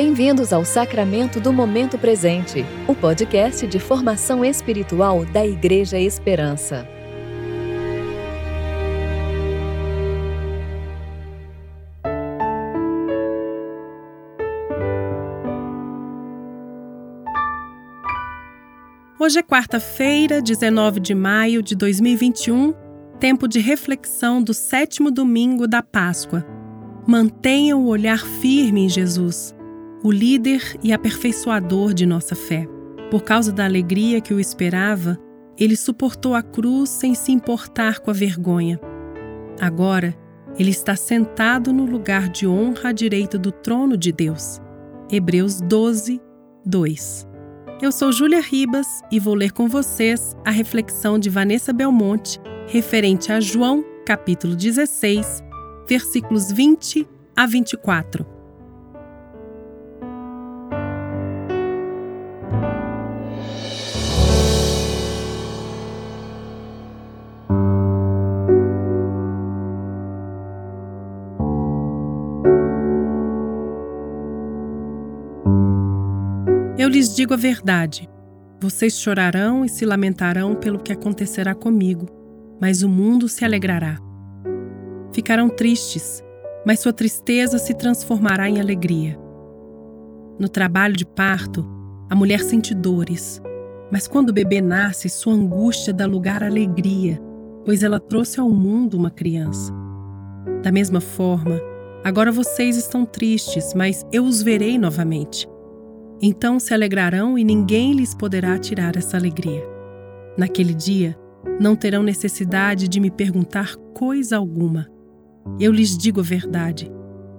Bem-vindos ao Sacramento do Momento Presente, o podcast de formação espiritual da Igreja Esperança. Hoje é quarta-feira, 19 de maio de 2021, tempo de reflexão do sétimo domingo da Páscoa. Mantenha o olhar firme em Jesus o líder e aperfeiçoador de nossa fé. Por causa da alegria que o esperava, ele suportou a cruz sem se importar com a vergonha. Agora, ele está sentado no lugar de honra à direita do trono de Deus. Hebreus 12, 2. Eu sou Júlia Ribas e vou ler com vocês a reflexão de Vanessa Belmonte referente a João, capítulo 16, versículos 20 a 24. Eu lhes digo a verdade. Vocês chorarão e se lamentarão pelo que acontecerá comigo, mas o mundo se alegrará. Ficarão tristes, mas sua tristeza se transformará em alegria. No trabalho de parto, a mulher sente dores, mas quando o bebê nasce, sua angústia dá lugar à alegria, pois ela trouxe ao mundo uma criança. Da mesma forma, agora vocês estão tristes, mas eu os verei novamente então se alegrarão e ninguém lhes poderá tirar essa alegria. Naquele dia, não terão necessidade de me perguntar coisa alguma. Eu lhes digo a verdade.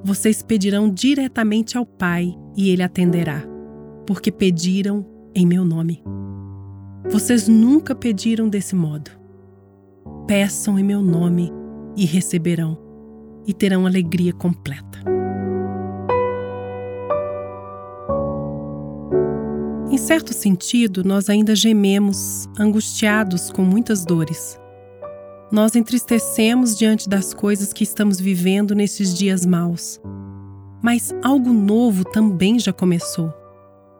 Vocês pedirão diretamente ao Pai e ele atenderá, porque pediram em meu nome. Vocês nunca pediram desse modo. Peçam em meu nome e receberão, e terão alegria completa. Certo sentido, nós ainda gememos, angustiados com muitas dores. Nós entristecemos diante das coisas que estamos vivendo nesses dias maus. Mas algo novo também já começou.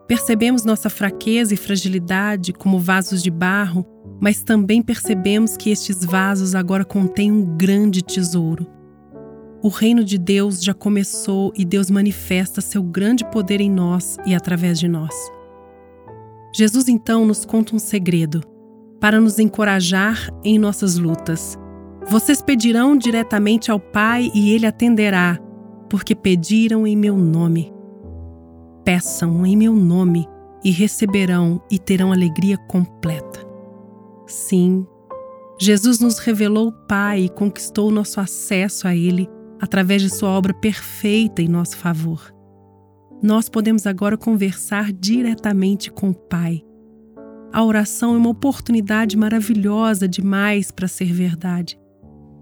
Percebemos nossa fraqueza e fragilidade como vasos de barro, mas também percebemos que estes vasos agora contêm um grande tesouro. O reino de Deus já começou e Deus manifesta seu grande poder em nós e através de nós. Jesus então nos conta um segredo para nos encorajar em nossas lutas. Vocês pedirão diretamente ao Pai e ele atenderá, porque pediram em meu nome. Peçam em meu nome e receberão e terão alegria completa. Sim, Jesus nos revelou o Pai e conquistou nosso acesso a Ele através de Sua obra perfeita em nosso favor nós podemos agora conversar diretamente com o Pai. A oração é uma oportunidade maravilhosa demais para ser verdade.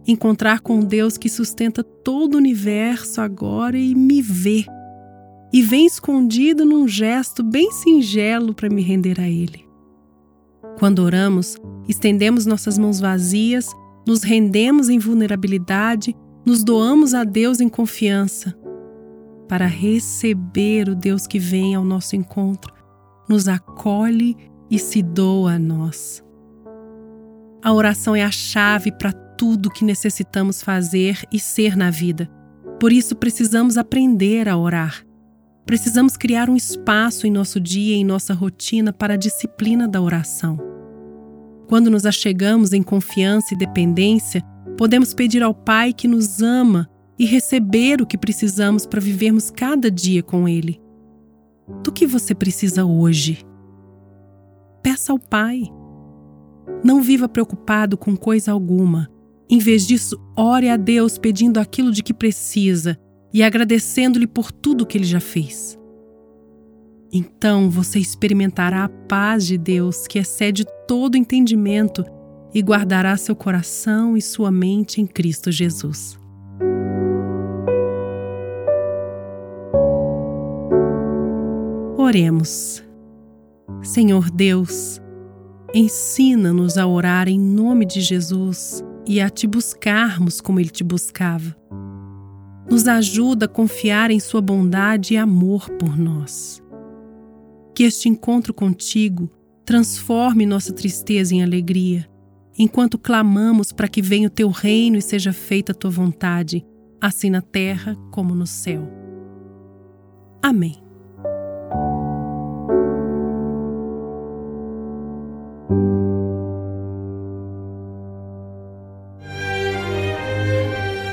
Encontrar com Deus que sustenta todo o universo agora e me vê. E vem escondido num gesto bem singelo para me render a Ele. Quando oramos, estendemos nossas mãos vazias, nos rendemos em vulnerabilidade, nos doamos a Deus em confiança para receber o Deus que vem ao nosso encontro, nos acolhe e se doa a nós. A oração é a chave para tudo que necessitamos fazer e ser na vida. Por isso precisamos aprender a orar. Precisamos criar um espaço em nosso dia e em nossa rotina para a disciplina da oração. Quando nos achegamos em confiança e dependência, podemos pedir ao Pai que nos ama e receber o que precisamos para vivermos cada dia com Ele. Do que você precisa hoje? Peça ao Pai. Não viva preocupado com coisa alguma. Em vez disso, ore a Deus pedindo aquilo de que precisa e agradecendo-lhe por tudo que ele já fez. Então você experimentará a paz de Deus que excede todo entendimento e guardará seu coração e sua mente em Cristo Jesus. Oremos. Senhor Deus, ensina-nos a orar em nome de Jesus e a te buscarmos como ele te buscava. nos ajuda a confiar em Sua bondade e amor por nós. Que este encontro contigo transforme nossa tristeza em alegria, enquanto clamamos para que venha o Teu reino e seja feita a Tua vontade, assim na terra como no céu. Amém.